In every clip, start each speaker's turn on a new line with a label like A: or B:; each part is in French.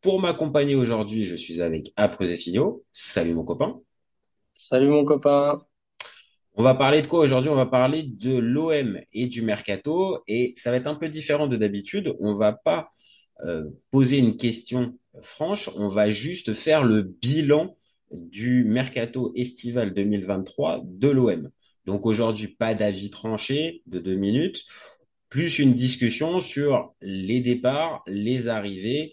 A: pour m'accompagner aujourd'hui, je suis avec Aprezesinho. Salut mon copain.
B: Salut mon copain.
A: On va parler de quoi aujourd'hui? On va parler de l'OM et du mercato et ça va être un peu différent de d'habitude. On va pas euh, poser une question franche, on va juste faire le bilan du mercato estival 2023 de l'OM. Donc aujourd'hui, pas d'avis tranché de deux minutes, plus une discussion sur les départs, les arrivées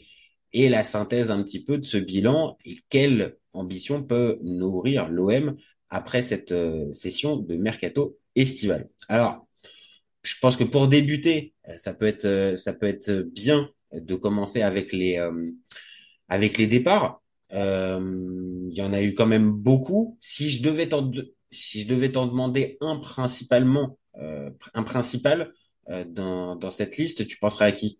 A: et la synthèse un petit peu de ce bilan et quelle ambition peut nourrir l'OM après cette euh, session de mercato estival? Alors, je pense que pour débuter, euh, ça peut être euh, ça peut être bien de commencer avec les avec les départs. Il y en a eu quand même beaucoup. Si je devais t'en si je devais t'en demander un principalement un principal dans dans cette liste, tu penserais à qui?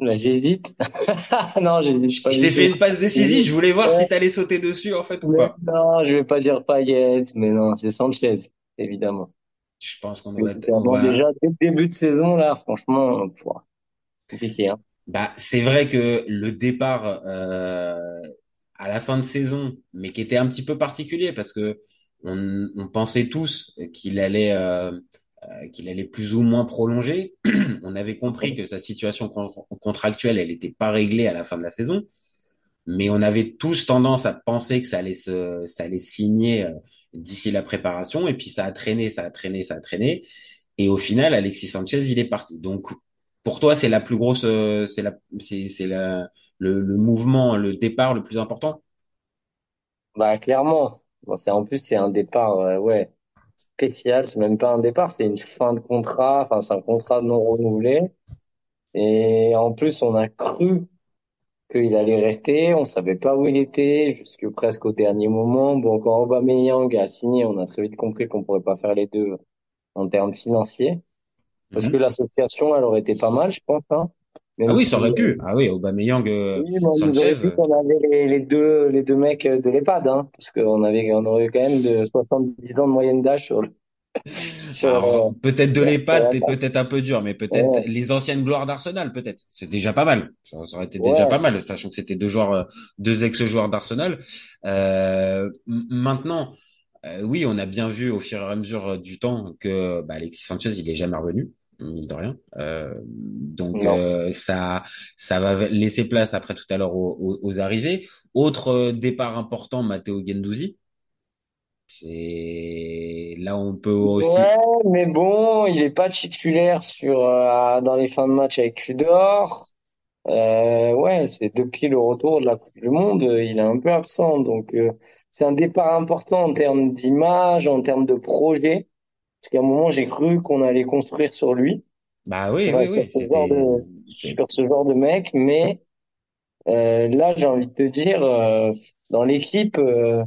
B: Là, j'hésite. non, j'hésite pas.
A: Je t'ai fait une passe décisive. Je voulais voir si t'allais sauter dessus, en fait, ou pas.
B: Non, je vais pas dire Payet, mais non, c'est Sanchez, évidemment.
A: Je pense qu'on va,
B: déjà, dès le début de saison, là, franchement, compliqué, hein.
A: Bah, c'est vrai que le départ, euh, à la fin de saison, mais qui était un petit peu particulier parce que on, on pensait tous qu'il allait, euh, qu'il allait plus ou moins prolonger. on avait compris que sa situation contractuelle, elle n'était pas réglée à la fin de la saison, mais on avait tous tendance à penser que ça allait se, ça allait signer euh, d'ici la préparation, et puis ça a traîné, ça a traîné, ça a traîné, et au final, Alexis Sanchez, il est parti. Donc, pour toi, c'est la plus grosse, euh, c'est la, c'est, c'est la, le, le mouvement, le départ le plus important?
B: Bah clairement. Bon, c'est en plus c'est un départ, ouais spécial. C'est même pas un départ, c'est une fin de contrat. Enfin, c'est un contrat non renouvelé. Et en plus, on a cru qu'il allait rester. On savait pas où il était jusque presque au dernier moment. Bon, quand Aubameyang a signé, on a très vite compris qu'on pourrait pas faire les deux en termes financiers. Parce mhm. que l'association, elle aurait été pas mal, je pense. Hein
A: ah oui, ça aurait pu. Ah oui, Aubameyang, euh, oui, Sanchez.
B: On avait les, les, deux, les deux mecs de l'EHPAD, hein, parce qu'on avait, on aurait quand même de 70 ans de moyenne d'âge sur le.
A: Euh, peut-être de l'EHPAD, c'est peut-être un peu dur, mais peut-être les anciennes gloires d'Arsenal, peut-être. C'est déjà pas mal. Ça, aurait été déjà pas mal, sachant que c'était deux joueurs, euh, deux ex-joueurs d'Arsenal. Euh, maintenant, euh, oui, on a bien vu au fur et à mesure du temps que bah, Alexis Sanchez, il est jamais revenu mine de rien. Euh, donc euh, ça, ça va laisser place après tout à l'heure aux, arrivées. Autre euh, départ important, Matteo Gendouzi. C'est là on peut aussi.
B: Ouais, mais bon, il est pas titulaire sur dans les fins de match avec Tudor. ouais, c'est depuis le retour de la Coupe du Monde, il est un peu absent. Donc c'est un départ important en termes d'image, en termes de projet. Parce qu'à un moment, j'ai cru qu'on allait construire sur lui.
A: Bah oui, oui, oui.
B: Sur, de, sur ce genre de mec, mais euh, là, j'ai envie de te dire, euh, dans l'équipe, euh,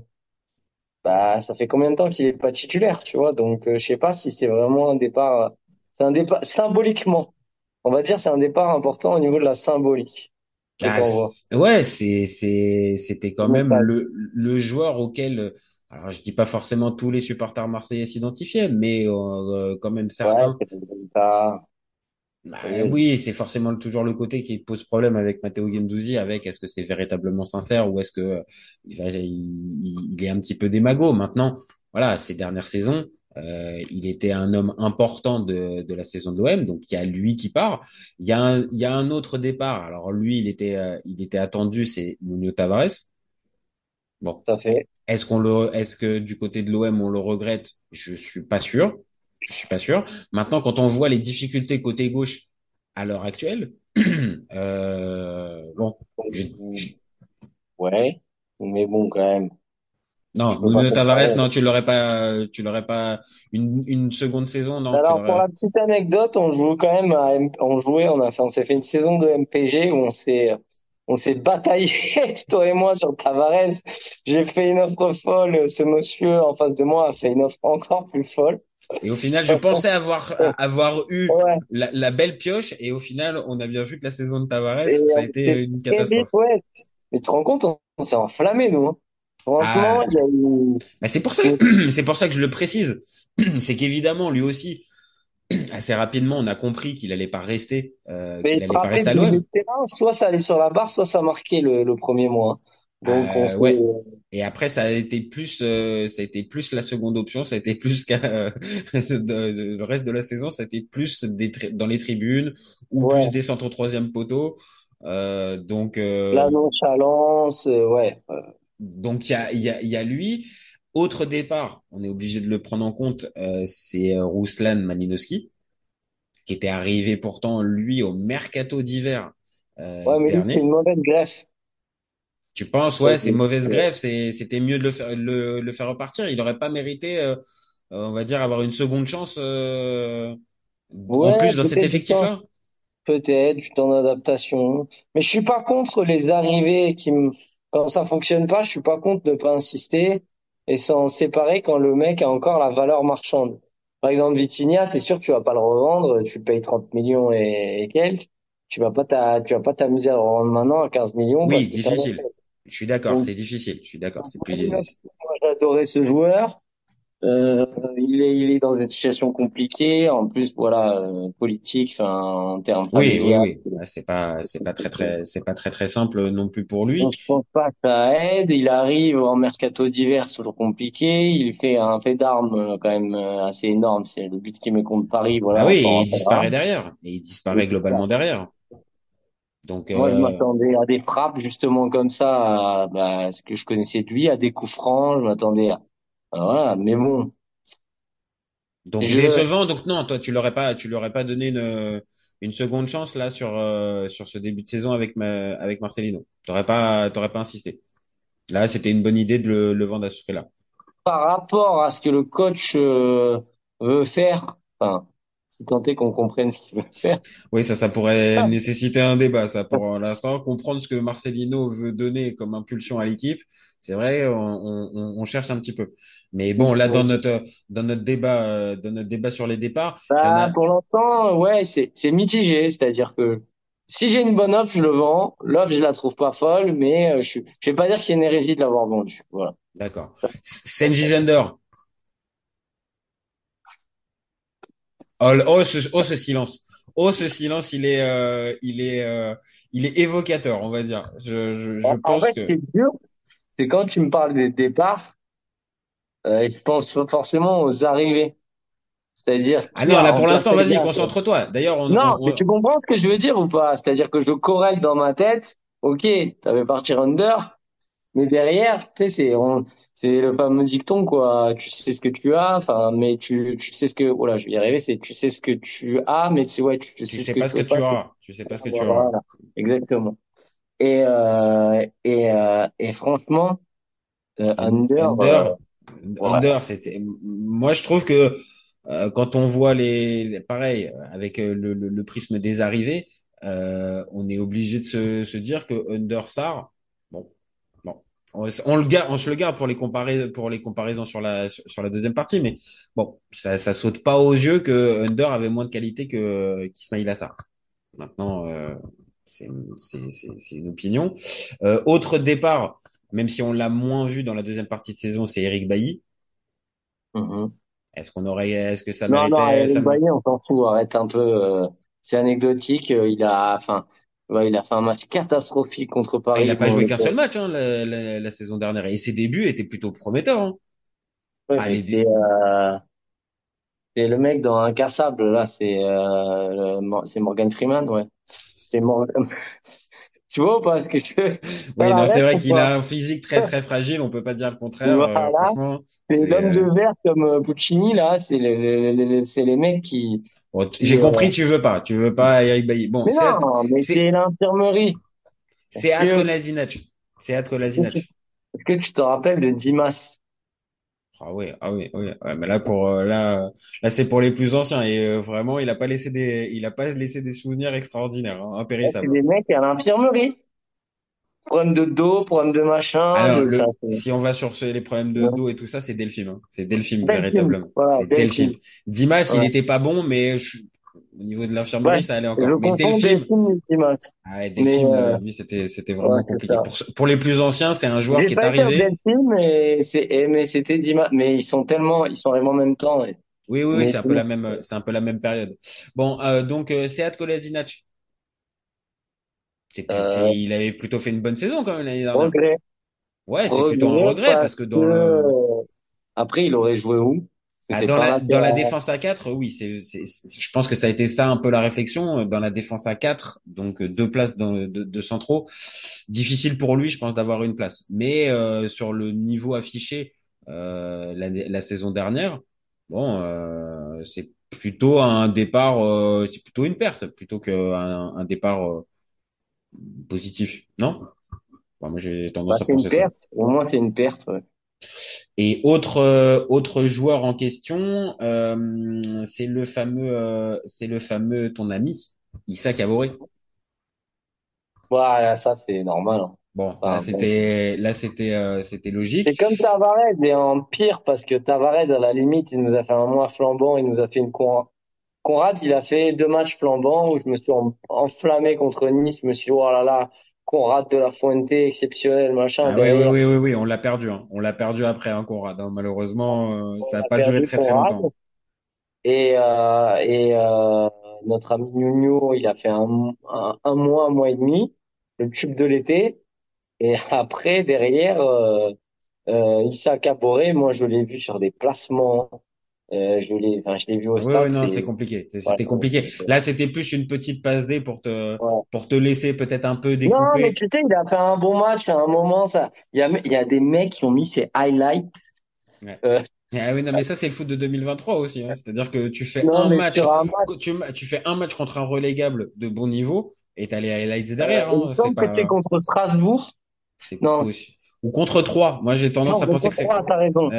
B: bah, ça fait combien de temps qu'il est pas titulaire, tu vois? Donc, euh, je sais pas si c'est vraiment un départ. C'est un départ symboliquement. On va dire, c'est un départ important au niveau de la symbolique.
A: Ah, ouais, c'est c'est c'était quand même le le joueur auquel alors je dis pas forcément tous les supporters marseillais s'identifiaient, mais euh, quand même certains. Bah, oui, c'est forcément toujours le côté qui pose problème avec Matteo Gendouzi, avec est-ce que c'est véritablement sincère ou est-ce que il, il, est un petit peu démago. Maintenant, voilà, ces dernières saisons, euh, il était un homme important de, de la saison de l'OM, donc il y a lui qui part. Il y a un, il y a un autre départ. Alors lui, il était, euh, il était attendu, c'est Nuno Tavares.
B: Bon, ça fait.
A: Est-ce qu'on le, est-ce que du côté de l'OM on le regrette? Je suis pas sûr. Je suis pas sûr. Maintenant, quand on voit les difficultés côté gauche à l'heure actuelle, euh, bon,
B: ouais, mais bon quand même.
A: Non, Nuno Tavares, non, tu l'aurais pas, tu l'aurais pas une, une seconde saison, non.
B: Alors pour la petite anecdote, on joue quand même, à, on jouait, on a fait, on s'est fait une saison de MPG où on s'est On s'est bataillé, toi et moi, sur Tavares. J'ai fait une offre folle. Ce monsieur en face de moi a fait une offre encore plus folle.
A: Et au final, je pensais avoir avoir eu
B: Ouais.
A: la, la belle pioche, et au final, on a bien vu que la saison de Tavares,
B: Et
A: ça a
B: on
A: été une
B: vite,
A: catastrophe.
B: ouais. Mais tu te rends compte, on, on s'est enflammé, nous. hein. Franchement,
A: Ah,
B: il y a eu...
A: bah c'est pour ça, c'est pour ça que je le précise. C'est qu'évidemment, lui aussi, assez rapidement, on a compris qu'il allait pas rester, euh, qu'il
B: il
A: allait pas rester à l'OM.
B: soit ça allait sur la barre, soit ça marquait le, le premier mois. Donc on
A: Euh,
B: s'est...
A: ouais. Et après, ça a été plus, euh, ça a été plus la seconde option, ça a été plus qu'à euh, de- de- le reste de la saison, ça a été plus des dans les tribunes ou plus des centres au troisième poteau. Euh, donc,
B: La
A: euh,
B: nonchalance, euh, ouais. Euh,
A: donc il y a, il y a, il y a lui. Autre départ, on est obligé de le prendre en compte, euh, c'est euh, Ruslan Malinowski, qui était arrivé pourtant lui au mercato d'hiver euh,
B: Ouais, mais lui, c'est une mauvaise greffe.
A: Tu penses,
B: Ouais,
A: c'est mauvaise c'est, c'était mieux de le faire, le, le faire repartir. Il aurait pas mérité, euh, on va dire, avoir une seconde chance euh, en plus dans cet effectif-là.
B: peut-être du temps d'adaptation. Mais je suis pas contre les arrivées qui me... Quand ça fonctionne pas, je suis pas contre de pas insister et s'en séparer quand le mec a encore la valeur marchande. Par exemple, Vitinha, c'est sûr que tu vas pas le revendre, tu payes 30 millions et, et quelques. Tu vas pas t'a- tu vas pas t'amuser à le revendre maintenant à 15 millions
A: Oui, difficile. Je suis d'accord, c'est difficile. Je suis d'accord, c'est plus.
B: Moi, j'adorais ce joueur. Euh, il est, il est dans une situation compliquée, en plus, voilà, euh, politique, enfin, en termes
A: Oui, oui, oui. Ah, C'est pas, c'est pas très, très, c'est pas très, très simple non plus pour lui.
B: Donc, je pense pas que ça aide. Il arrive en mercato d'hiver, toujours compliqué. Il fait un fait d'armes euh, quand même euh, assez énorme. C'est le but qu'il met contre Paris,
A: Ah
B: voilà,
A: oui,
B: s'en
A: et il disparaît derrière. Et il disparaît globalement derrière. Donc,
B: Moi, je
A: euh,
B: m'attendais à des frappes justement comme ça, à, bah, ce que je connaissais de lui, à des coups francs. Je m'attendais à, voilà, mais bon.
A: donc
B: Je,
A: décevant. Donc non, toi, tu l'aurais pas, tu l'aurais pas donné une, une seconde chance là sur, euh, sur ce début de saison avec ma, avec Marcelino. T'aurais pas, t'aurais pas insisté. Là, c'était une bonne idée de le, le vendre à ce prix-là.
B: par rapport à ce que le coach euh, veut faire, enfin, si tant est qu'on comprenne ce qu'il veut faire.
A: Oui, ça, ça pourrait nécessiter un débat, ça, pour l'instant, comprendre ce que Marcelino veut donner comme impulsion à l'équipe. C'est vrai, on, on, on cherche un petit peu. Mais bon, là, dans notre, dans notre débat, euh, dans notre débat sur les départs,
B: Bah,
A: a,
B: pour l'instant, ouais, c'est c'est mitigé, c'est-à-dire que si j'ai une bonne offre, je le vends. L'offre, je la trouve pas folle, mais euh, je je vais pas dire que c'est une hérésie de l'avoir vendu. Voilà.
A: d'accord. Senji Zender. Oh, oh, ce, oh, ce silence. Oh, ce silence, il est, euh, il est, euh, il est évocateur, on va dire. Je, je, je
B: En, en
A: pense
B: fait,
A: que.
B: dur, c'est quand tu me parles des départs, euh, je pense forcément aux arrivées. C'est-à-dire
A: Ah non, là, pour l'instant, vas-y, concentre-toi. D'ailleurs, on,
B: Non,
A: on,
B: mais tu comprends ce que je veux dire ou pas? C'est-à-dire que je corrèle dans ma tête, ok, t'avais parti under, mais derrière, tu sais, c'est on, c'est le fameux dicton, quoi. Tu sais ce que tu as, enfin, mais tu, tu sais ce que, voilà, je vais y arriver, c'est tu sais ce que tu as, mais tu, ouais, tu, tu
A: tu
B: sais
A: pas ce que tu auras. Tu sais pas ce que tu auras.
B: Voilà, exactement. Et, euh, et, euh, et franchement, euh, under, euh,
A: Under, Under, c'est- moi je trouve que euh, quand on voit les, pareil avec euh, le, le, le prisme des arrivées, euh, on est obligé de se, se dire que Under Sar, bon, bon, on, le garde, on se le garde pour les comparer, pour les comparaisons sur la sur, la deuxième partie, mais bon, ça, ça saute pas aux yeux que Under avait moins de qualité que qu'Ismail Assar. Maintenant, euh, c'est une opinion. Euh, autre départ, même si on l'a moins vu dans la deuxième partie de saison, c'est Eric Bailly.
B: Mhm.
A: Est-ce qu'on aurait, est-ce que ça
B: Non, non,
A: méritait, ça
B: Eric Bailly, on s'en fout, arrête un peu, euh, c'est anecdotique, euh, il a, enfin, ouais, il a fait un match catastrophique contre
A: Ah, il
B: Paris.
A: a pas joué qu'un seul match hein, la, la, la saison dernière et ses débuts étaient plutôt prometteurs. Hein.
B: Ouais,
A: Ah,
B: c'est euh, c'est le mec dans Incassable là, c'est euh, le- c'est Morgan Freeman, ouais. C'est Morgan. Tu vois ou pas ce que je
A: Oui, non, c'est vrai qu'il a un physique très très fragile. On peut pas dire le contraire. Euh,
B: Voilà, c'est l'homme de
A: euh,
B: verre comme euh, Puccini là, c'est le, le- le- le- c'est les mecs qui,
A: bon, j'ai compris, tu veux pas, tu veux pas Eric Bailly. Bon,
B: Mais non, mais
A: c'est
B: l'infirmerie.
A: c'est
B: que
A: Atkolasinac. C'est Atkolasinac.
B: est-ce que tu te rappelles de Dimas?
A: Ah oui, ah oui, oui. Ouais, mais là pour euh, là, là c'est pour les plus anciens et euh, vraiment il a pas laissé des, il a pas laissé des souvenirs extraordinaires, hein,
B: Là, c'est
A: impérissables.
B: des mecs à l'infirmerie. problème de dos, problème de machin.
A: Alors,
B: de-
A: le,
B: enfin, c'est-
A: si on va sur ce- les problèmes de
B: Ouais.
A: dos et tout ça, c'est Delphine. hein. C'est Delphine,
B: Delphine,
A: véritablement.
B: voilà,
A: C'est
B: Delphine.
A: Delphine. Dimas, il
B: Ouais.
A: était pas bon, mais je- au niveau de l'infirmerie,
B: Ouais,
A: ça allait encore. Mais Delphine, ah Delphine,
B: euh,
A: lui, c'était, c'était vraiment
B: ouais,
A: compliqué. Pour, les plus anciens, c'est un joueur qui est
B: pas
A: arrivé.
B: Delphine, mais c'est, eh, mais c'était Dimas. Mais ils sont tellement, ils sont arrivés en même temps. et-
A: Oui, oui, c'est un peu la même, c'est un peu la même période. Bon, euh, donc, euh, Sead Kolasinac. C'est,
B: Euh,
A: il avait plutôt fait une bonne saison quand même l'année dernière.
B: regret.
A: Ouais, c'est plutôt un
B: Regret
A: parce que dans
B: que,
A: le,
B: euh, après, il aurait joué où?
A: Ah, dans la, dans la défense à 4, oui, c'est, je pense que ça a été ça un peu la réflexion. Dans la défense à 4, donc euh, deux places dans, de, de centraux, difficile pour lui, je pense, d'avoir une place. Mais euh, sur le niveau affiché euh, la, la saison dernière, bon, euh, c'est plutôt un départ, euh, c'est plutôt une perte, plutôt qu'un un départ euh, positif, non? Bon, Moi, j'ai
B: Bah,
A: tendance à
B: c'est une
A: penser ça.
B: perte. Au moins, c'est une perte, ouais.
A: Et autre euh, autre joueur en question, euh, c'est le fameux euh, c'est le fameux ton ami Issa Kaboré.
B: Voilà, ça, c'est normal. hein.
A: Bon, là
B: bon.
A: c'était là c'était c'était logique.
B: C'est comme Tavares, et en pire, parce que Tavares, à la limite, il nous a fait un mois flambant, il nous a fait une Conrad. Conrad, il a fait deux matchs flambants où je me suis en- enflammé contre Nice, je me suis dit, oh là là, Conrad de la Fuente, exceptionnel, machin,
A: Ah oui oui oui oui oui, on l'a perdu hein. On l'a perdu après un Conrad. hein. Malheureusement, euh, ça
B: On
A: a
B: a
A: pas duré très très longtemps.
B: Et, euh, et euh, notre ami Nuno, il a fait un, un, un mois, un mois et demi, le tube de l'été. Et après, derrière, euh, euh, Issa Caboré, moi, je l'ai vu sur des placements. Euh, je l'ai, enfin, je l'ai vu au stade.
A: oui non,
B: c'est,
A: compliqué.
B: Ouais,
A: C'était compliqué. Là, c'était plus une petite passe D pour te
B: ouais.
A: pour te laisser peut-être un peu
B: Non,
A: découper.
B: mais tu sais, il a fait un bon match à un moment. Ça, il y a, il y a des mecs qui ont mis ses highlights.
A: Ouais.
B: Euh,
A: Ah oui, non, mais ça, c'est le foot de 2023 aussi. Hein. C'est-à-dire que tu fais
B: non,
A: un match,
B: sur un match,
A: tu, tu fais un match contre un relégable de bon niveau et t'as les highlights
B: euh,
A: derrière.
B: il
A: Hein. C'est pas,
B: contre Strasbourg.
A: c'est
B: Non,
A: possible. Ou contre 3. Moi, j'ai tendance
B: non,
A: à penser
B: contre
A: que c'est,
B: 3, t'as raison.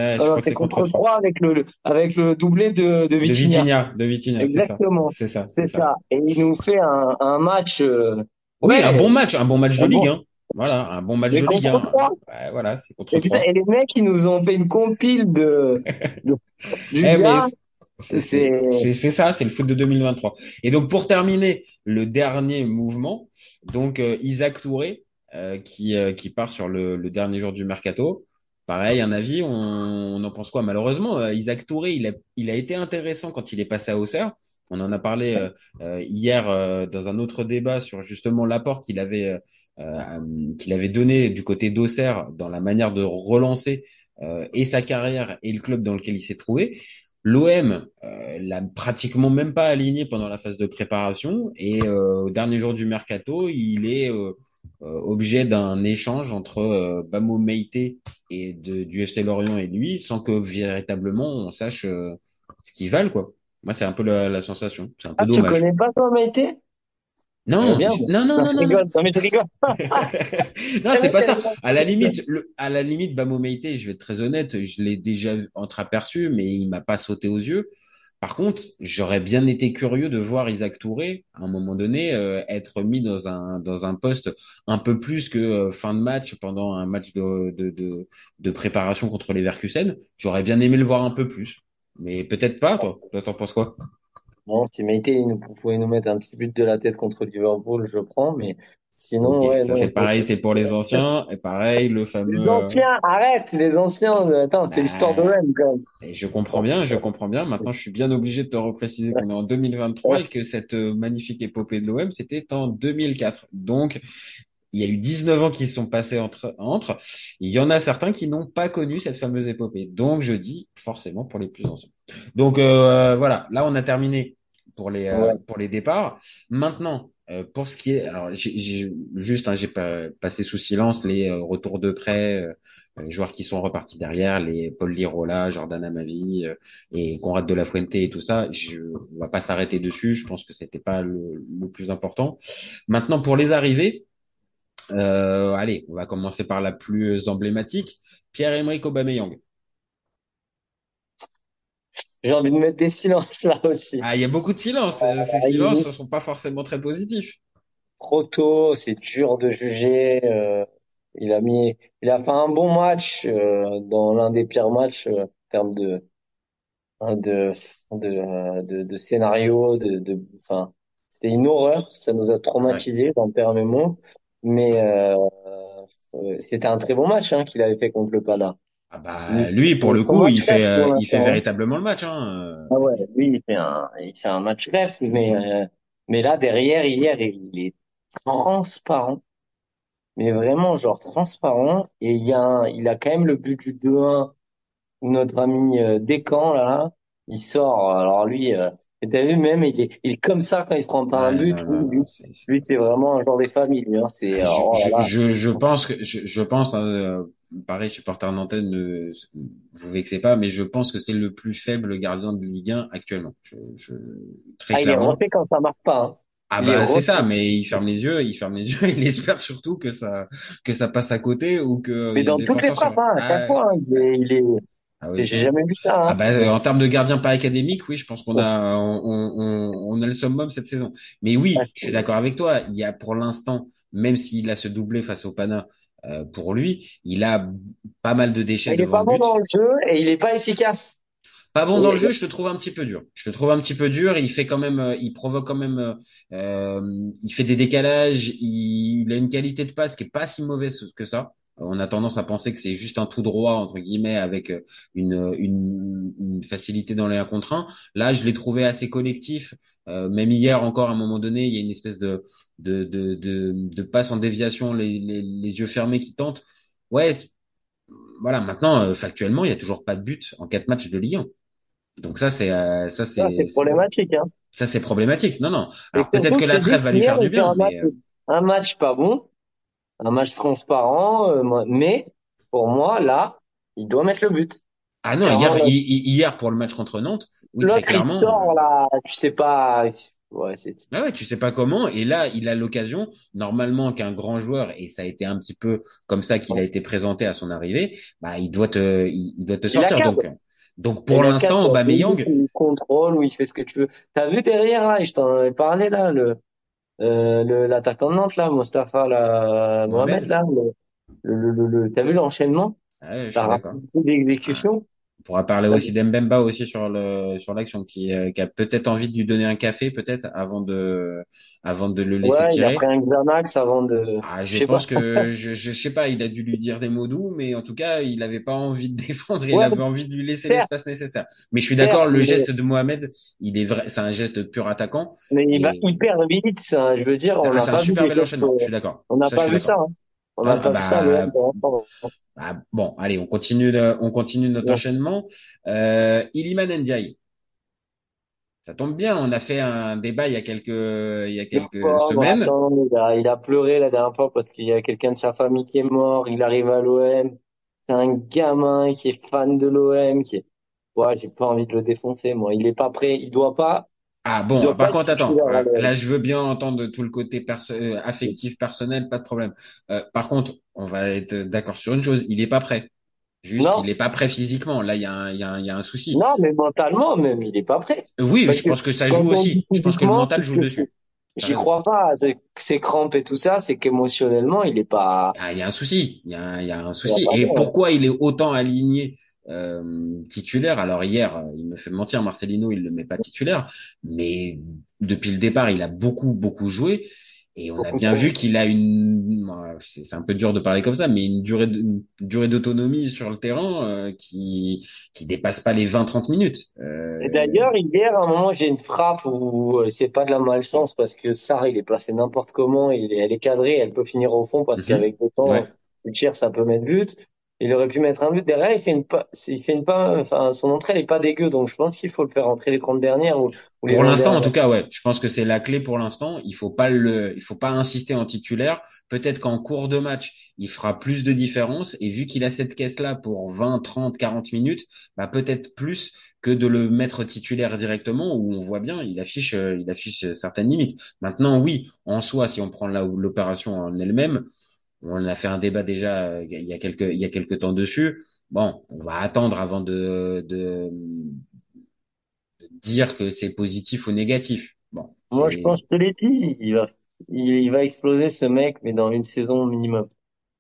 B: c'est
A: contre
B: contre
A: 3.
B: 3 avec le, avec le doublé de, de
A: De
B: Vitinha.
A: De Vitinha, ça.
B: Exactement.
A: C'est ça, c'est ça.
B: ça. Et il nous fait un, un match, euh,
A: Oui, un bon match, un bon match de Ligue 1. Voilà, un bon match de Ligue
B: contre
A: 1.
B: 3.
A: Ouais, voilà, c'est contre
B: Et, putain,
A: 3.
B: et les mecs, ils nous ont fait une compile de, de- du
A: Eh,
B: gars.
A: c'est ça, c'est le foot de 2023. Et donc, pour terminer, le dernier mouvement, donc, euh, Isaac Touré, euh, qui, euh, qui part sur le, le dernier jour du mercato. Pareil, un avis, on, on en pense quoi? Malheureusement, euh, Isaac Touré, il a, il a été intéressant quand il est passé à Auxerre. On en a parlé euh, euh, hier dans un autre débat sur justement l'apport qu'il avait qu'il avait donné du côté d'Auxerre dans la manière de relancer et sa carrière et le club dans lequel il s'est trouvé. L'OM euh, l'a pratiquement même pas aligné pendant la phase de préparation et euh, au dernier jour du mercato, il est euh, objet d'un échange entre euh, Bamo Meite et de, du FC Lorient et lui, sans que véritablement on sache euh, ce qu'ils valent quoi. Moi, c'est un peu la, la sensation. C'est un peu
B: ah, tu
A: dommage.
B: connais pas Maïté? Eh
A: Non,
B: bien,
A: je- non, non,
B: non,
A: non, non, non.
B: rigole. Non, mais je rigole.
A: non,
B: Eh,
A: c'est pas ça. À la limite, le, à la limite, Bamo Meite, je vais être très honnête, je l'ai déjà entreaperçu, mais il m'a pas sauté aux yeux. Par contre, j'aurais bien été curieux de voir Isaac Touré, à un moment donné, euh, être mis dans un dans un poste un peu plus que euh, fin de match pendant un match de de de, de préparation contre les Verkusen. J'aurais bien aimé le voir un peu plus, mais peut-être pas. Toi, t'en penses quoi?
B: Bon, si Maïté, nous, pouvait nous mettre un petit but de la tête contre Liverpool, je prends, mais sinon, ouais,
A: ça c'est pareil, c'est pour les anciens, et pareil, le
B: Les
A: fameux. euh,
B: anciens, arrête, les anciens, attends, c'est l'histoire de
A: bah,
B: Rennes, quand même.
A: Et je comprends bien, je comprends bien. Maintenant, je suis bien obligé de te repréciser qu'on est en 2023 et que cette euh, magnifique épopée de l'OM, c'était en 2004. Donc, il y a eu 19 ans qui se sont passés entre, entre. Il y en a certains qui n'ont pas connu cette fameuse épopée. Donc, je dis forcément pour les plus anciens. Donc, euh, voilà. Là, on a terminé pour les, euh, pour les départs. Maintenant, euh, pour ce qui est, alors, juste, hein, j'ai pas passé sous silence les euh, retours de prêt, euh, joueurs qui sont repartis derrière, les Paul Lirola, Jordan Amavi euh, et Conrad de la Fuente et tout ça. Je, on va pas s'arrêter dessus. Je pense que c'était pas le, le plus important. Maintenant, pour les arrivées, euh, allez, on va commencer par la plus emblématique, Pierre-Emerick Aubameyang.
B: J'ai envie de mettre des silences là aussi.
A: Ah, il y a beaucoup de silence. Euh, Ces
B: Ah, il-
A: silences ne sont pas forcément très positifs.
B: trop tôt, c'est dur de juger. euh, il a mis, il a fait un bon match euh, dans l'un des pires matchs euh, en termes de hein, de de de, de scénario, de de, enfin, c'était une horreur. Ça nous a
A: Ouais.
B: traumatisés, j'en perds mes mots. Mais euh, euh, c'était un très bon match hein, qu'il avait fait contre le Pana.
A: Ah bah lui pour le coup
B: match
A: il fait euh, il fait véritablement le match hein.
B: Ah ouais, lui, il fait un, il fait un match rêve, mais, euh, mais là, derrière, hier, il est transparent, mais vraiment, genre, transparent, et il y a un- il a quand même le but du 2-1, où notre ami euh, Descamps, là, il sort, alors lui, euh, et t'as vu, même, il est, il est comme ça quand il se prend pas un but,
A: non,
B: lui,
A: c'est, c'est-
B: lui, c'est
A: c'est-
B: vraiment un genre des familles, hein, c'est,
A: je,
B: oh
A: je, pense que, je, je pense, hein, euh, pareil, supporter nantais, ne vous vexez pas, mais je pense que c'est le plus faible gardien de Ligue 1 actuellement. Je, je, très
B: Ah, il est refait quand ça marche pas, hein.
A: Ah
B: Il
A: bah c'est ça, mais il ferme les yeux, il ferme les yeux, il espère surtout que ça, que ça passe à côté ou que
B: Mais dans toutes les frappes, hein, à chaque fois, hein, il est, il est,
A: ah oui.
B: j'ai jamais vu ça,
A: Ah
B: hein.
A: bah en termes de gardien par académique, oui, je pense qu'on a on, on, on a le summum cette saison. Mais
B: Ah,
A: oui, je suis d'accord avec toi. Il y a pour l'instant, même s'il a ce doublé face au Pana, euh, pour lui, il a pas mal de déchets
B: Il est pas bon
A: but.
B: dans le jeu et il est pas efficace.
A: Pas bon dans le jeu, je le trouve un petit peu dur. Je le trouve un petit peu dur. Il fait quand même, euh, il provoque quand même, euh, euh, il fait des décalages. Il, il a une qualité de passe qui est pas si mauvaise que ça. On a tendance à penser que c'est juste un tout droit entre guillemets avec euh, une, une, une facilité dans les 1 contre 1. Là, je l'ai trouvé assez collectif. Euh, même hier encore, à un moment donné, il y a une espèce de de de de, de passe en déviation, les, les, les yeux fermés qui tentent. Ouais, voilà. Maintenant, euh, factuellement, il y a toujours pas de but en quatre matchs de 1. Donc ça c'est euh, ça
B: Ça,
A: c'est
B: problématique, hein.
A: ça c'est problématique. Non non. Alors peut-être que la trêve va lui faire du
B: un
A: bien,
B: match,
A: euh,
B: un match pas bon, un match transparent, euh, mais pour moi, là, il doit mettre le but.
A: ah non hier hier pour le match contre Nantes, oui très clairement.
B: sort, là, tu sais pas, ouais, c'est,
A: Ah ouais, tu sais pas comment. Et là, il a l'occasion, normalement, qu'un grand joueur, et ça a été un petit peu comme ça qu'il a été présenté à son arrivée, bah, il doit te, il, il doit te sortir. Donc, donc pour l'instant. Aubameyang,
B: Il contrôle, ou il fait ce que tu veux. T'as vu derrière, là, je t'en avais parlé, là, le, euh, le, l'attaquant de Nantes, là, Mostafa, là, Mohamed,
A: Mohamed,
B: là, le, le, le, le- t'as vu l'enchaînement?
A: ouais, je suis d'accord.
B: d'exécution?
A: On pourra parler aussi d'Mbemba aussi sur le sur l'action qui euh, qui a peut-être envie de lui donner un café peut-être avant de avant de le laisser
B: Ouais, il a
A: tirer.
B: pris un Xanax avant de,
A: Ah,
B: je
A: je
B: sais pas.
A: pense que je, je sais pas, il a dû lui dire des mots doux, mais en tout cas, il avait pas envie de défendre, il
B: Ouais,
A: avait envie de lui laisser l'espace nécessaire. Mais je suis d'accord, le geste de Mohamed, il est vrai, c'est un geste de pur attaquant
B: mais il va hyper vite, ça. Je veux dire,
A: c'est un
B: pas
A: super bel enchaînement. Je suis d'accord.
B: on n'a pas vu ça, hein. On
A: Ah, ah,
B: vu ça, le
A: bah, bah, bon, allez, on continue, le- on continue notre
B: Ouais.
A: enchaînement. Euh, Iliman Ndiaye. Ça tombe bien, on a fait un débat il y a quelques, il y a quelques
B: pauvre,
A: semaines.
B: attends, il a, il a pleuré la dernière fois parce qu'il y a quelqu'un de sa famille qui est mort, il arrive à l'OM. C'est un gamin qui est fan de l'OM, qui est, ouais, j'ai pas envie de le défoncer, moi. Il est pas prêt, il doit pas,
A: Ah bon, par contre, attends, euh, là
B: l'OM.
A: je veux bien entendre tout le côté perso euh, affectif, personnel, pas de problème. Euh, par contre, on va être d'accord sur une chose, il est pas prêt. Juste,
B: Non,
A: il est pas prêt physiquement. Là, il y a un, il y a un, il y a un souci.
B: non, mais mentalement, même, il est pas prêt.
A: Euh, Oui,
B: Parce
A: je pense que ça joue aussi. Je pense que le mental joue dessus. T'as
B: j'y crois pas, c'est- ces crampes et tout ça, c'est qu'émotionnellement, il est pas,
A: Ah, il y a un souci. Il y a, y a un souci. Et pourquoi il est autant aligné euh, titulaire Alors hier, il me fait mentir, Marcelino, il le met pas titulaire, mais depuis le départ, il a beaucoup, beaucoup joué. Et on a bien vu qu'il a une, euh, c'est un peu dur de parler comme ça, mais une durée de- une durée d'autonomie sur le terrain euh, qui qui dépasse pas les 20-30 minutes.
B: Et
A: Euh,
B: d'ailleurs, hier, à un moment, j'ai une frappe où euh, c'est pas de la malchance parce que Sarr, il est placé n'importe comment, il est, elle est cadrée, elle peut finir au fond parce
A: mhm,
B: qu'avec le temps,
A: ouais.
B: le tir, ça peut mettre but. Il aurait pu mettre un but derrière, il fait une pas, il fait une pas, enfin, son entrée, elle est pas dégueu, donc je pense qu'il faut le faire entrer les 30 dernières ou, ou les
A: Pour
B: 20
A: l'instant, en tout cas, ouais. Je pense que c'est la clé pour l'instant. Il faut pas le, il faut pas insister en titulaire. Peut-être qu'en cours de match, il fera plus de différence. Et vu qu'il a cette caisse-là pour 20, 30, 40 minutes, bah, peut-être plus que de le mettre titulaire directement où on voit bien, il affiche, euh, il affiche certaines limites. Maintenant, oui, en soi, si on prend là l'opération en elle-même, on a fait un débat déjà euh, il y a quelques, il y a quelques temps dessus. Bon, on va attendre avant de, de, de dire que c'est positif ou négatif. Bon,
B: Moi, je pense, que dit, il va il, il va exploser ce mec, mais dans une saison minimum.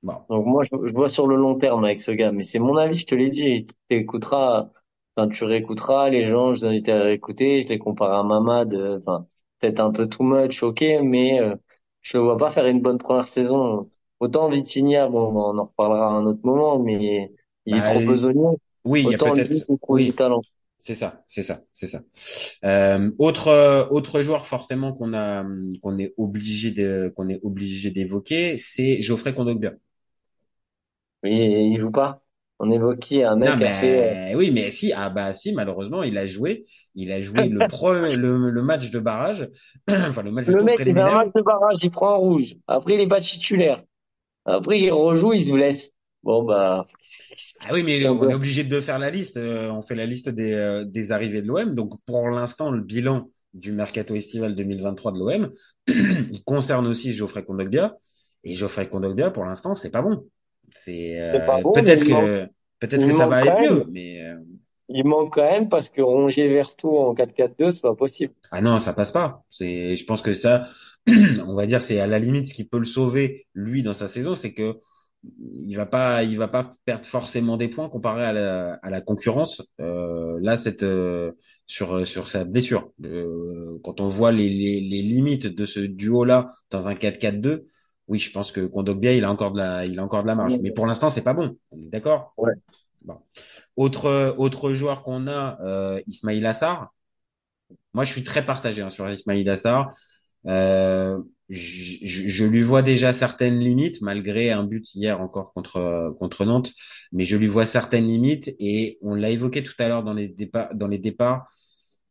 A: Bon.
B: Donc moi, je, je vois sur le long terme avec ce gars, mais c'est mon avis, je te l'ai dit. Tu écouteras, enfin, tu réécouteras les gens, je les invite à réécouter, je les compare à Mamad, enfin, peut-être un peu too much, ok, mais euh, je le vois pas faire une bonne première saison. Autant Vitinha, bon, on en reparlera à un autre moment, mais il est
A: Bah,
B: trop besogneux.
A: oui, il y a
B: Autant
A: peut-être,
B: du
A: oui,
B: talent.
A: c'est ça, c'est ça, c'est ça. Euh, autre euh, autre joueur forcément qu'on a qu'on est obligé de qu'on est obligé d'évoquer, c'est Geoffrey Kondogbia.
B: Mais il joue pas. On évoquait un
A: Non
B: mec qui a fait, euh,
A: mais oui mais si ah bah si malheureusement il a joué il a joué le pro le, le match de barrage enfin le match de
B: le
A: tour
B: mec, il fait un match de barrage, il prend un rouge. Après, il est pas titulaire. Après, il rejoue, il se blesse. Bon, bah,
A: ah oui mais on est obligé de faire la liste. Euh, on fait la liste des euh, des arrivées de l'OM donc pour l'instant le bilan du mercato estival 2023 de l'OM il concerne aussi Geoffrey Kondogbia. Et Geoffrey Kondogbia pour l'instant c'est pas bon. C'est euh,
B: bon,
A: peut-être que peut-être que ça va aller mieux mais euh,
B: Il manque quand même parce que Rongier Vertou en 4-4-2, c'est pas possible.
A: Ah non, ça passe pas. C'est, je pense que ça, on va dire, c'est à la limite ce qui peut le sauver lui dans sa saison, c'est que il va pas, il va pas perdre forcément des points comparé à la, à la concurrence. Euh, là, cette euh, sur sur sa blessure, Euh, quand on voit les, les, les limites de ce duo-là dans un 4-4-2, oui, je pense que Kondogbia, il a encore de la, il a encore de la marge. Mais pour l'instant, c'est pas bon. On est d'accord?
B: Ouais.
A: Bon. Autre autre joueur qu'on a, euh, Ismail Assar. Moi, je suis très partagé hein, sur Ismail Assar. Euh, je, je- je lui vois déjà certaines limites, malgré un but hier encore contre contre Nantes, mais je lui vois certaines limites et on l'a évoqué tout à l'heure dans les départs. Dans les départs,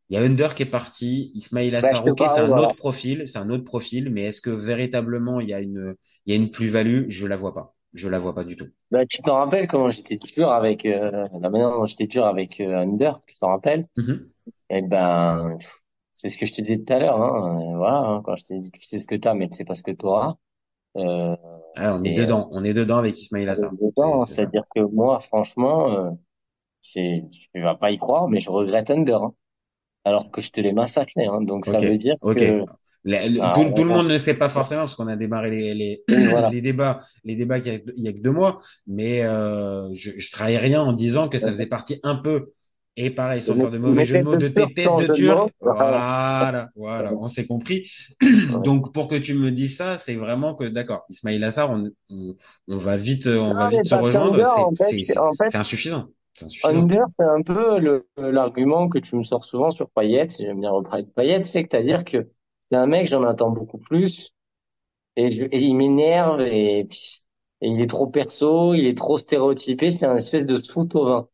A: il y a Under qui est parti, Ismail
B: Bah,
A: Assar, ok, c'est un
B: voilà.
A: autre profil, c'est un autre profil, mais est-ce que véritablement il y a une il y a une plus-value? Je la vois pas, je la vois pas du tout.
B: Bah, tu t'en rappelles comment j'étais dur avec, euh, dont j'étais dur avec euh, Under, tu t'en rappelles?
A: Mhm.
B: Eh ben, c'est ce que je te disais tout à l'heure, hein. Euh, Voilà, hein, quand je t'ai dit, tu sais ce que t'as, mais tu sais pas ce que t'auras. Euh,
A: Ah, on est
B: euh,
A: dedans, on est dedans avec Ismail
B: on est
A: Assar.
B: c'est-à-dire que moi, franchement, euh, c'est, tu vas pas y croire, mais je regrette Under, hein. Alors que je te l'ai massacré, hein. Donc ça veut dire
A: ok.
B: que,
A: Le-
B: ah,
A: tout, tout le monde ne sait pas forcément parce qu'on a démarré les, les,
B: Oui, voilà.
A: les débats, les débats qu'il y a, il y a que deux mois, mais euh, je, je trahis rien en disant que ça faisait partie un peu, et pareil, sans faire de mauvais jeu de mots, de tes têtes de Turc.
B: Voilà.
A: Voilà, on s'est compris. Donc pour que tu me dises ça, c'est vraiment que d'accord, Ismail Assar, on, on, on va vite, on va vite se rejoindre. C'est, insuffisant. C'est insuffisant.
B: Under, c'est un peu l'argument que tu me sors souvent sur Payet. J'aime bien reparler de Payet, c'est que c'est-à-dire que c'est un mec, j'en attends beaucoup plus, et, je, et il m'énerve, et, il est trop perso, il est trop stéréotypé, c'est un espèce de foot au vin.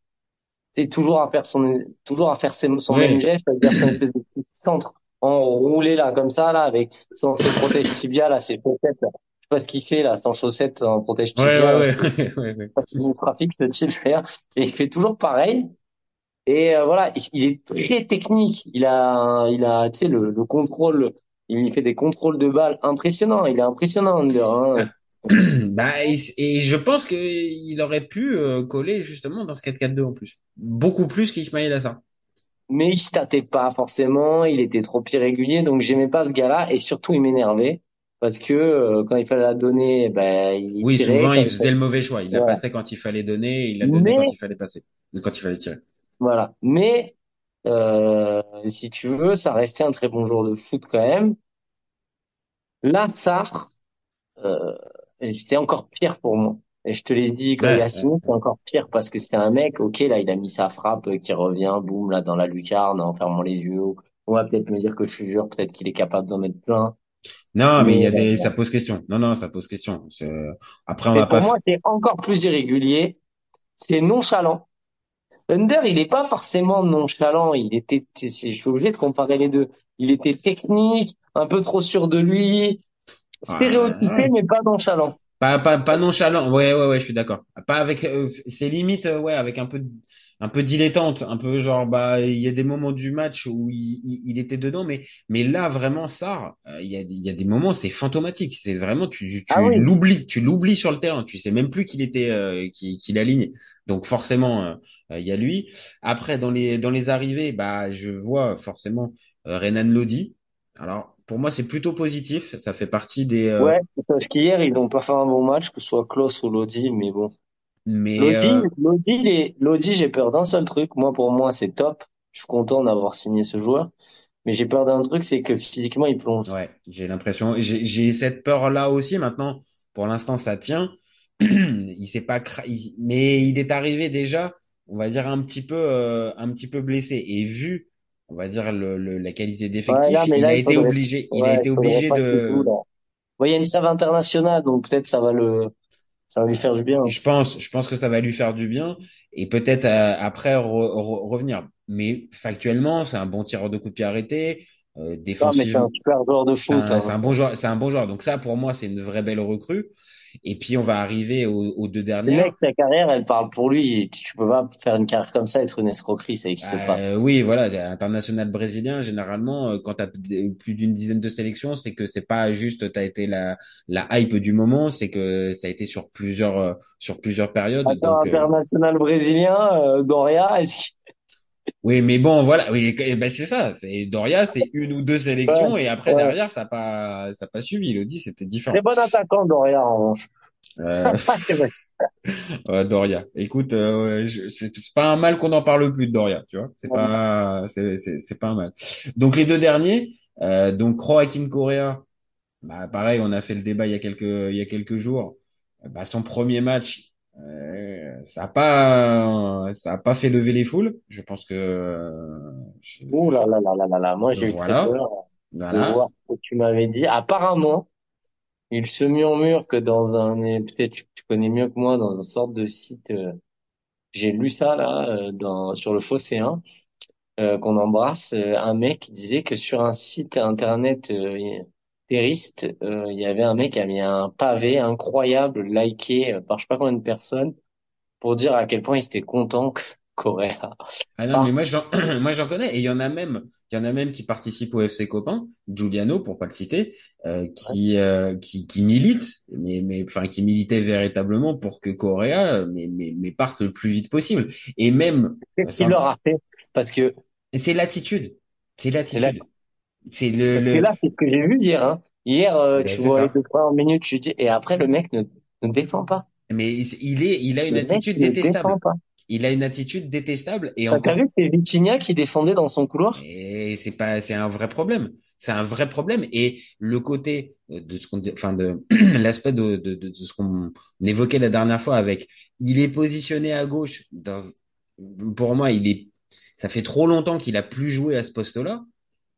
B: C'est toujours à faire son, toujours à faire ses- son même geste, c'est-à-dire c'est une espèce de petit centre enroulé là, comme ça, là, avec son, ses protèges tibia, là, ses chaussettes, là. Je sais pas ce qu'il fait, là, sans chaussettes, en protège tibia, là,
A: ouais, ouais, ouais, ouais.
B: trafic, ce type faire. Et il fait toujours pareil. Et euh, voilà, il est très technique. Il a, il a, tu sais, le, le contrôle. Il fait des contrôles de balles impressionnants. Il est impressionnant, Under. Hein.
A: Bah, et, et je pense qu'il aurait pu euh, coller justement dans ce 4-4-2 en plus. Beaucoup plus qu'Ismail Assar.
B: Mais il statait pas forcément. Il était trop irrégulier, donc j'aimais pas ce gars-là. Et surtout, il m'énervait parce que euh, quand il fallait la donner, ben il
A: Oui,
B: tirait.
A: souvent il faisait le mauvais choix. Il la
B: Voilà.
A: passait quand il fallait donner, il la donnait
B: Mais
A: quand il fallait passer, quand il fallait tirer.
B: voilà. Mais euh, si tu veux, ça restait un très bon joueur de foot quand même. Là, Sarr. Euh, c'est encore pire pour moi. Et je te l'ai dit quand il
A: Ouais,
B: a
A: ouais.
B: signé, c'est encore pire parce que c'est un mec, ok, là, il a mis sa frappe euh, qui revient, boum, là, dans la lucarne, en fermant les yeux. On va peut-être me dire que je suis jure, peut-être qu'il est capable d'en mettre plein.
A: Non, mais il y a des,
B: euh,
A: ça pose question. Non, non, ça pose question. C'est- Après, on
B: mais
A: va
B: pour
A: pas.
B: moi,
A: f-
B: c'est encore plus irrégulier. C'est nonchalant. Under, il est pas forcément nonchalant. Il était, je suis obligé de comparer les deux. Il était technique, un peu trop sûr de lui, stéréotypé,
A: Ouais.
B: mais pas nonchalant.
A: Pas, pas, pas nonchalant. Ouais, ouais, ouais, je suis d'accord. Pas avec, euh, c'est limite, euh, ouais, avec un peu, de- un peu dilettante, un peu genre, bah, il y a des moments du match où il, il, il était dedans, mais, mais là, vraiment, ça, euh, il y a, il y a des moments, c'est fantomatique. C'est vraiment, tu,
B: Ah
A: tu
B: oui.
A: l'oublies, tu l'oublies sur le terrain. Tu sais même plus qu'il était, euh, qu'il, qu'il alignait. Donc, forcément, euh, euh, il y a lui. Après, dans les, dans les arrivées, bah, je vois forcément, euh, Renan Lodi. Alors, pour moi, c'est plutôt positif. Ça fait partie des. euh,
B: Ouais, parce qu'hier, ils n'ont pas fait un bon match, que ce soit Klaus ou Lodi, mais bon.
A: Mais
B: Lodi,
A: euh,
B: j'ai peur d'un seul truc. Moi, pour moi, c'est top. Je suis content d'avoir signé ce joueur. Mais j'ai peur d'un truc, c'est que physiquement, il plonge.
A: ouais, j'ai l'impression, j'ai cette peur-là aussi. Maintenant, pour l'instant, ça tient. Il s'est pas, cra- il- mais il est arrivé déjà, on va dire un petit peu, euh, un petit peu blessé. Et vu, on va dire le, le- la qualité d'effectif, il
B: là,
A: a
B: il
A: été
B: faudrait,
A: obligé, il a été
B: il
A: obligé de.
B: là. Il y a une trêve internationale, donc peut-être ça va le, ça va lui faire du bien.
A: Je pense, je pense que ça va lui faire du bien et peut-être euh, après re- re- revenir. Mais factuellement, c'est un bon tireur de coup de pied arrêté. Euh,
B: Non, mais c'est
A: défensivement,
B: un super joueur de foot,
A: un, c'est
B: hein.
A: un bon joueur, c'est un bon joueur. Donc ça, pour moi, c'est une vraie belle recrue. Et puis on va arriver aux, aux deux
B: Le
A: dernières.
B: mec, sa carrière, elle parle pour lui. Tu peux pas faire une carrière comme ça, être une escroquerie, ça n'existe pas.
A: Euh, oui, voilà, international brésilien, généralement, euh, quand tu as plus d'une dizaine de sélections, c'est que c'est pas juste tu as été la, la hype du moment, c'est que ça a été sur plusieurs euh, sur plusieurs périodes.
B: Attends,
A: Donc euh,
B: international brésilien, euh, Doria, est-ce.
A: Oui, mais bon, voilà, oui, ben c'est ça, c'est Doria, c'est une ou deux sélections et après
B: ouais.
A: derrière ça pas ça pas suivi. Elodie, c'était différent.
B: Très bon attaquant, Doria, en revanche.
A: Euh,
B: C'est
A: ouais, Doria. Écoute, euh, c'est c'est pas un mal qu'on en parle plus de Doria, tu vois. C'est pas, c'est, c'est, c'est pas un mal. Donc les deux derniers, euh, donc Joaquin Correa, bah pareil, on a fait le débat il y a quelques, il y a quelques jours. Bah son premier match, euh, ça a pas, ça a pas fait lever les foules. Je pense que, je-
B: Ouh là là là là là là. Moi, j'ai eu
A: Voilà.
B: très peur de
A: voilà.
B: voir ce que tu m'avais dit. Apparemment, il se murmure que dans un, peut-être tu, tu connais mieux que moi, dans une sorte de site, euh, j'ai lu ça là, euh, dans, sur le Phocéen, euh, qu'on embrasse, euh, un mec qui disait que sur un site internet terroriste, euh, il y avait un mec qui a mis un pavé incroyable, liké euh, par je sais pas combien de personnes, pour dire à quel point il était content que Correa.
A: Ah non, mais moi j'en, moi j'en connais. Et il y en a même, il y en a même qui participent au FC Copain, Giuliano pour pas le citer, euh, qui, euh, qui qui milite, mais mais enfin qui militait véritablement pour que Correa euh, mais mais mais parte le plus vite possible. Et même
B: Qu'est-ce
A: sans
B: qu'il
A: le-
B: leur a fait? Parce que,
A: c'est l'attitude, c'est
B: la-
A: l'attitude, c'est le le
B: là, c'est ce que j'ai vu hier, hein. Hier, euh,
A: Ben,
B: tu vois
A: ça.
B: les deux premières minutes, tu dis, et après, le mec ne, ne défend pas.
A: mais il est il a une
B: Le
A: attitude détestable,
B: pas.
A: il a une attitude détestable et encore
B: t'as vu, c'est Vitinha qui défendait dans son couloir?
A: Et c'est pas, c'est un vrai problème. C'est un vrai problème. Et le côté euh, de ce qu'on enfin de l'aspect de, de, de, de ce qu'on évoquait la dernière fois avec, il est positionné à gauche. Dans, pour moi, il est, ça fait trop longtemps qu'il a plus joué à ce poste-là.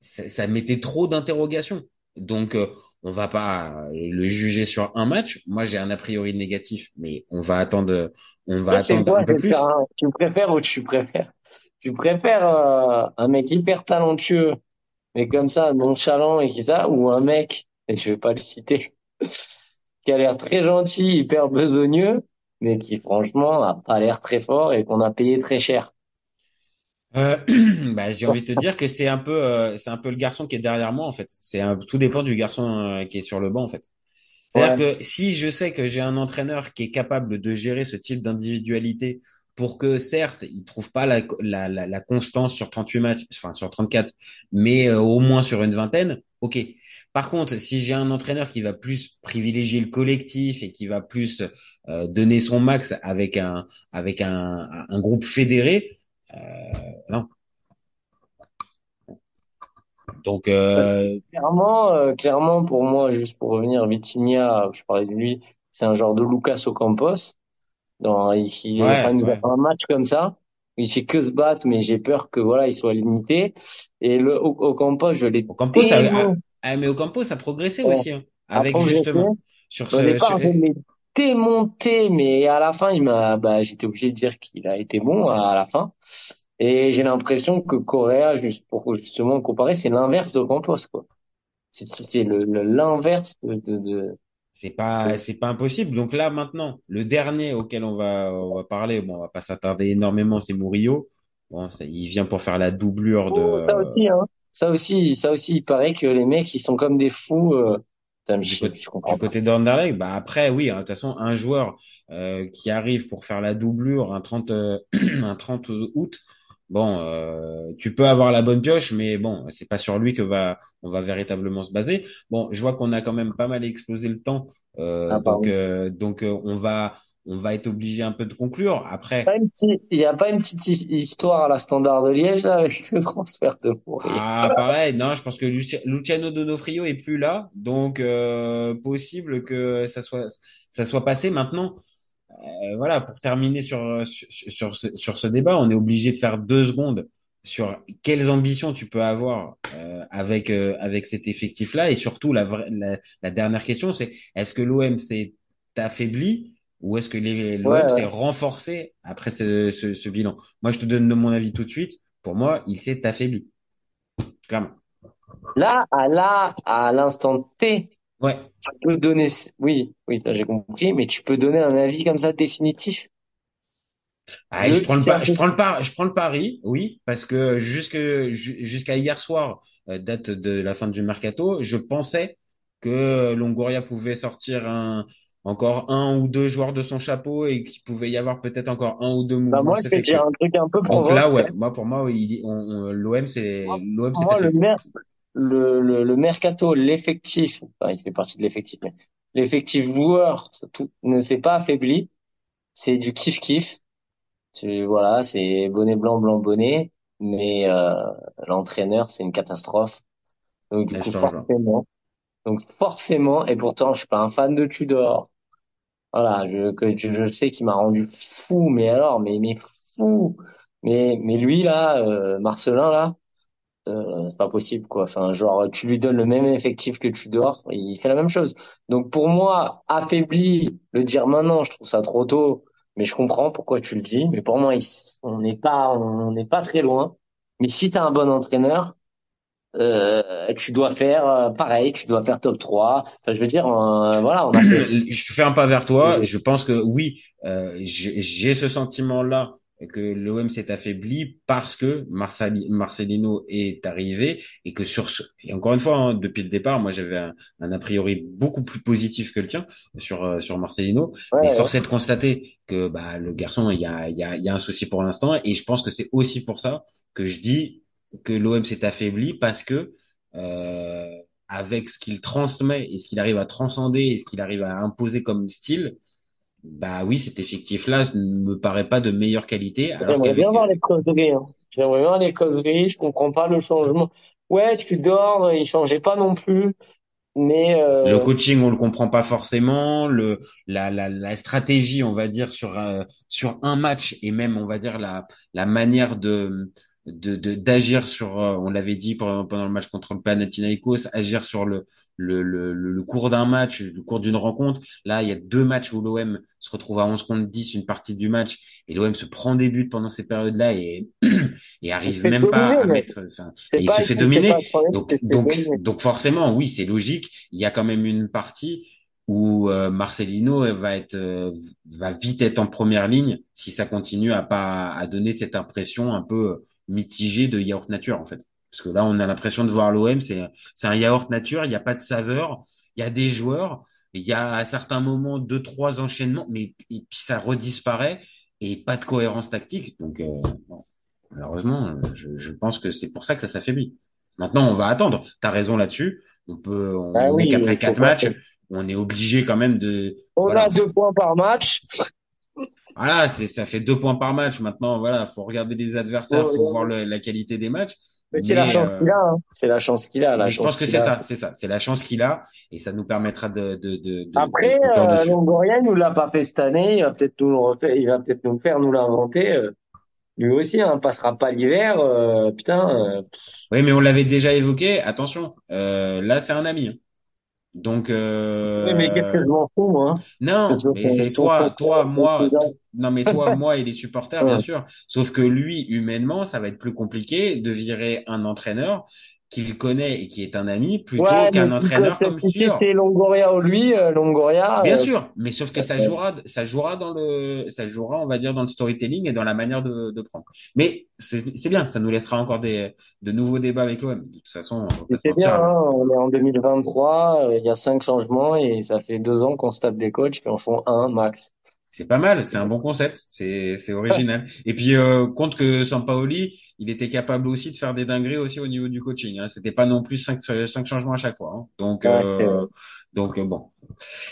A: Ça, ça mettait trop d'interrogations. Donc, euh, on va pas le juger sur un match. Moi, j'ai un a priori négatif, mais on va attendre, on va
B: Toi,
A: attendre
B: quoi?
A: un peu plus.
B: un- Tu préfères ou tu préfères? Tu préfères euh, un mec hyper talentueux, mais comme ça, nonchalant et qui ça, ou un mec, et je vais pas le citer, qui a l'air très gentil, hyper besogneux, mais qui franchement a pas l'air très fort et qu'on a payé très cher?
A: Euh, bah, j'ai envie de te dire que c'est un peu, euh, c'est un peu le garçon qui est derrière moi en fait. C'est un, tout dépend du garçon euh, qui est sur le banc en fait. C'est-à-dire que si je sais que j'ai un entraîneur qui est capable de gérer ce type d'individualité pour que certes il trouve pas la, la, la, la constance sur 38 matchs, enfin sur 34, mais euh, au moins sur une vingtaine, ok. Par contre, si j'ai un entraîneur qui va plus privilégier le collectif et qui va plus euh, donner son max avec un avec un, un groupe fédéré, euh, non. Donc, euh,
B: Clairement, euh, clairement, pour moi, juste pour revenir, Vitinha, je parlais de lui, c'est un genre de Lucas Ocampos. Dans, il, il,
A: Ouais,
B: nous a
A: ouais.
B: un match comme ça. Il fait que se battre, mais j'ai peur que voilà, il soit limité. Et le Ocampos, je l'ai
A: Ocampo, ça, ah, mais Ocampo, ça a progressé
B: Ouais.
A: aussi, hein, avec justement sur ce.
B: départ,
A: sur-
B: démonté, mais à la fin, il m'a, bah, j'étais obligé de dire qu'il a été bon à la fin. Et j'ai l'impression que Correa, juste pour justement comparer, c'est l'inverse d'Ocampos, quoi. C'est c'est le le- l'inverse de, de, de,
A: C'est pas, c'est pas impossible. Donc là, maintenant, le dernier auquel on va, on va parler, bon, on va pas s'attarder énormément, c'est Murillo. Bon, ça, il vient pour faire la doublure de.
B: Oh, ça aussi, hein. Ça aussi, ça aussi, il paraît que les mecs, ils sont comme des fous. Euh...
A: Du côté, du
B: pas.
A: côté d'Anderlecht, bah après, oui, hein, de toute façon, un joueur euh, qui arrive pour faire la doublure un 30, euh, un 30 août, bon, euh, tu peux avoir la bonne pioche, mais bon, c'est pas sur lui que va on va véritablement se baser. Bon, je vois qu'on a quand même pas mal explosé le temps, euh,
B: Ah,
A: donc euh, donc euh, on va on va être obligé un peu de conclure. Après,
B: Il n'y a pas une petite his- histoire à la Standard de Liège, là, avec le transfert de
A: ah pareil, non, je pense que Luci- Luciano Donofrio est plus là, donc euh, possible que ça soit ça soit passé maintenant. Euh, voilà, pour terminer sur, sur, sur, ce, sur ce débat, on est obligé de faire deux secondes sur quelles ambitions tu peux avoir euh, avec euh, avec cet effectif-là et surtout la, vraie- la, la dernière question c'est est-ce que l'OM s'est affaibli ou est-ce que les-
B: Ouais,
A: l'OM s'est
B: ouais.
A: renforcé après ce, ce, ce bilan? Moi, je te donne mon avis tout de suite. Pour moi, il s'est affaibli, clairement.
B: Là, à là, à l'instant T,
A: Ouais.
B: tu peux donner, oui, oui, ça j'ai compris, mais tu peux donner un avis comme ça définitif?
A: Ah, je prends le
B: c'est
A: pa-
B: un
A: je
B: peu-
A: prends le par- je prends le pari, oui, parce que jusque jusqu'à hier soir, euh, date de la fin du mercato, je pensais que Longoria pouvait sortir un encore un ou deux joueurs de son chapeau et qu'il pouvait y avoir peut-être encore un ou deux
B: Bah,
A: mouvements
B: moi,
A: de
B: je vais dire un truc un peu
A: Donc
B: provoque.
A: là, ouais, moi pour moi, l'OM c'est
B: Moi,
A: l'OM c'est
B: moi, le, mer- le, le, le mercato, l'effectif, enfin, il fait partie de l'effectif, mais l'effectif joueur tout, ne s'est pas affaibli. C'est du kiff-kiff. Tu, voilà, c'est bonnet blanc, blanc, bonnet. Mais euh, l'entraîneur, c'est une catastrophe. Donc, du
A: Là,
B: coup, forcément, donc forcément, et pourtant, je suis pas un fan de Tudor. Voilà, je, que, je, je sais qu'il m'a rendu fou, mais alors, mais, mais fou. Mais, mais lui, là, euh, Marcelin, là, euh, c'est pas possible, quoi. Enfin, genre, tu lui donnes le même effectif que Tudor, il fait la même chose. Donc, pour moi, affaibli, le dire maintenant, je trouve ça trop tôt, mais je comprends pourquoi tu le dis. Mais pour moi, on n'est pas, on n'est pas très loin. Mais si t'as un bon entraîneur, euh, tu dois faire euh, pareil, tu dois faire top 3. Enfin, je veux dire, euh, voilà, on a fait.
A: Je fais un pas vers toi. Je pense que oui, euh, j'ai ce sentiment-là que l'OM s'est affaibli parce que Marcel- Marcelino est arrivé et que sur ce, et encore une fois, hein, depuis le départ, moi j'avais un, un a priori beaucoup plus positif que le tien sur euh, sur Marcelino,
B: Ouais,
A: mais
B: ouais.
A: force est de constater que bah le garçon, il y a il y a il y a un souci pour l'instant et je pense que c'est aussi pour ça que je dis que l'OM s'est affaibli parce que euh, avec ce qu'il transmet et ce qu'il arrive à transcender et ce qu'il arrive à imposer comme style, bah oui, cet effectif-là ne me paraît pas de meilleure qualité, alors
B: J'aimerais bien voir les causeries. Hein. J'aimerais bien voir les causeries. Je comprends pas le changement. Ouais, tu dors, il changeait pas non plus. Mais
A: le
B: euh,
A: coaching, on le comprend pas forcément, le la la, la stratégie, on va dire sur euh, sur un match et même on va dire la la manière de de de- d'agir sur, euh, on l'avait dit pendant, pendant le match contre le Panathinaikos, agir sur le le le, le cours d'un match, le cours d'une rencontre. Là, il y a deux matchs où l'OM se retrouve à 11 contre 10 une partie du match et l'OM se prend des buts pendant ces périodes-là et et
B: se
A: arrive même pas à mettre, enfin, et il se fait dominer. Donc, donc,
B: dominer.
A: donc forcément, oui, c'est logique. Il y a quand même une partie où euh, Marcelino euh, va être, euh, va vite être en première ligne si ça continue à pas à donner cette impression un peu mitigée de yaourt nature en fait. Parce que là, on a l'impression de voir l'OM, c'est c'est un yaourt nature. Il n'y a pas de saveur. Il y a des joueurs. Il y a à certains moments deux trois enchaînements, mais et puis ça redisparaît et pas de cohérence tactique. Donc euh, bon, malheureusement, je, je pense que c'est pour ça que ça s'affaiblit. Maintenant, on va attendre. T'as raison là-dessus. On peut, on,
B: Ah
A: est qu'après quatre matchs, on est obligé quand même de,
B: On
A: voilà.
B: a deux points par match.
A: voilà, c'est, ça fait deux points par match. Maintenant, voilà, faut regarder les adversaires,
B: Ouais,
A: faut voir le- la qualité des matchs.
B: Mais c'est la chance
A: euh,
B: qu'il a. Hein. C'est la chance qu'il a. La
A: je
B: chance
A: pense que c'est
B: a.
A: ça, c'est ça, c'est la chance qu'il a et ça nous permettra de, de, de,
B: Après,
A: de
B: euh. Longoria nous l'a pas fait cette année. Il va peut-être nous le refaire. Il va peut-être nous le faire, nous l'inventer. euh. Lui aussi, hein, passera pas l'hiver. euh, putain. euh,
A: Oui, mais on l'avait déjà évoqué. Attention, là, c'est un ami. hein. Donc, euh,
B: Oui, mais qu'est-ce que je m'en fous, moi
A: Non,
B: Que
A: mais c'est toi, toi, moi, non mais toi, moi et les supporters, bien sûr. Sauf que lui, humainement, ça va être plus compliqué de virer un entraîneur qu'il connaît et qui est un ami plutôt
B: Ouais,
A: qu'un entraîneur comme Tudor.
B: c'est Longoria ou lui, euh, Longoria.
A: Bien
B: euh,
A: sûr, mais sauf que ça jouera, ça jouera dans le, ça jouera, on va dire, dans le storytelling et dans la manière de, de prendre. Mais c'est bien, ça nous laissera encore des, de nouveaux débats avec l'OM. De toute façon, on
B: C'est bien, hein, on est en 2023, euh, il y a cinq changements et ça fait deux ans qu'on se tape des coachs qui en font un max.
A: C'est pas mal, c'est un bon concept, c'est c'est original. Et puis euh, compte que Sampaoli, il était capable aussi de faire des dingueries aussi au niveau du coaching. Hein. C'était pas non plus cinq, cinq changements à chaque fois. Hein. Donc euh, donc euh, bon.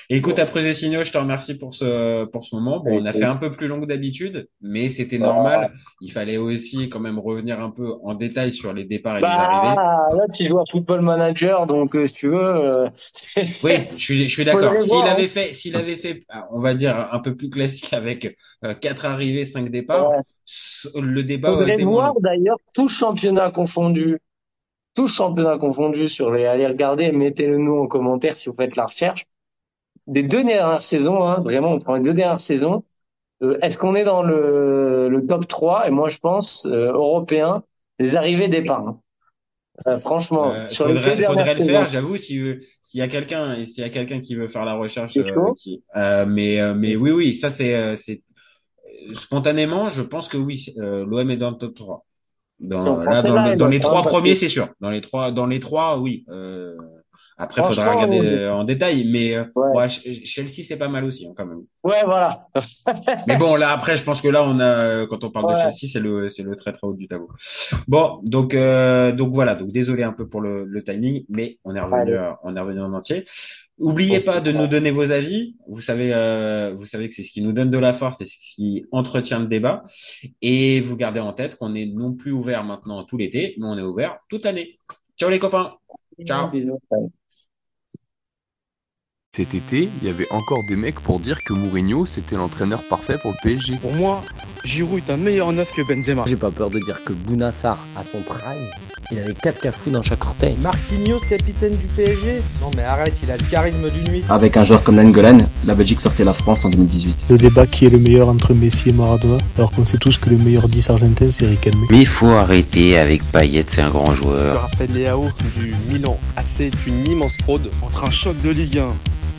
A: Écoute, après Zessigno, je te remercie pour ce pour ce moment. Bon, on a fait un peu plus long que d'habitude, mais c'était normal. Il fallait aussi quand même revenir un peu en détail sur les départs et les
B: Bah,
A: arrivées.
B: là, tu joues à Football Manager, donc euh, si tu veux. euh,
A: Oui, je suis, je suis d'accord. S'il
B: voir, hein.
A: avait fait, s'il avait fait, ah, on va dire un peu plus classique avec euh, quatre arrivées, cinq départs,
B: Ouais.
A: le débat
B: Faudrait
A: était
B: voir d'ailleurs tout championnat confondu, tout championnat confondu sur les. Allez regarder, mettez-le nous en commentaire si vous faites la recherche. Des deux dernières saisons, hein, vraiment, on prend les deux dernières saisons. euh, Est-ce qu'on est dans le, le top 3 Et moi, je pense euh, européen, les arrivées départs. hein. Euh, franchement,
A: Euh,
B: sur les
A: faudrait,
B: dernières
A: faudrait le faire. J'avoue, si euh, s'il y a quelqu'un, s'il y a quelqu'un qui veut faire la recherche, euh, qui, mais mais oui, oui, ça c'est c'est spontanément, je pense que oui, euh, l'OM est dans le top 3. Dans, là, dans, les
B: le
A: trois premiers, c'est sûr. Dans les trois, dans les trois, oui. Euh, après, faudra regarder euh, en détail, mais euh,
B: Ouais.
A: ouais, Ch- Chelsea c'est pas mal aussi hein, quand même.
B: Ouais, voilà.
A: Mais bon, là après, je pense que là, on a, quand on parle de. Chelsea, c'est le, c'est le très très haut du tableau. Bon, donc, euh, donc voilà. Donc désolé un peu pour le, le timing, mais on est revenu, euh, on est revenu en entier. Oubliez pas de nous donner vos avis. Vous savez, euh, vous savez que c'est ce qui nous donne de la force, c'est ce qui entretient le débat. Et vous gardez en tête qu'on est non plus ouvert maintenant tout l'été, mais on est ouvert toute l'année. Ciao les copains. Ciao.
B: Bisous.
C: Cet été, il y avait encore des mecs pour dire que Mourinho c'était l'entraîneur parfait pour le PSG.
D: Pour moi, Giroud est un meilleur neuf que Benzema.
E: J'ai pas peur de dire que Bounassar, à son prime, il avait 4 cafous dans chaque orteil.
F: Marquinhos, capitaine du PSG Non mais arrête, il a le charisme d'une nuit.
G: Avec un joueur comme Nangolan, la Belgique sortait la France en 2018.
H: Le débat qui est le meilleur entre Messi et Maradona, alors qu'on sait tous que le meilleur 10 argentin c'est Riquelme.
I: Mais il faut arrêter avec Payet, c'est un grand
D: Je
I: joueur.
D: rappelle Léao du Milan. AC est une immense fraude. Entre un choc de Ligue 1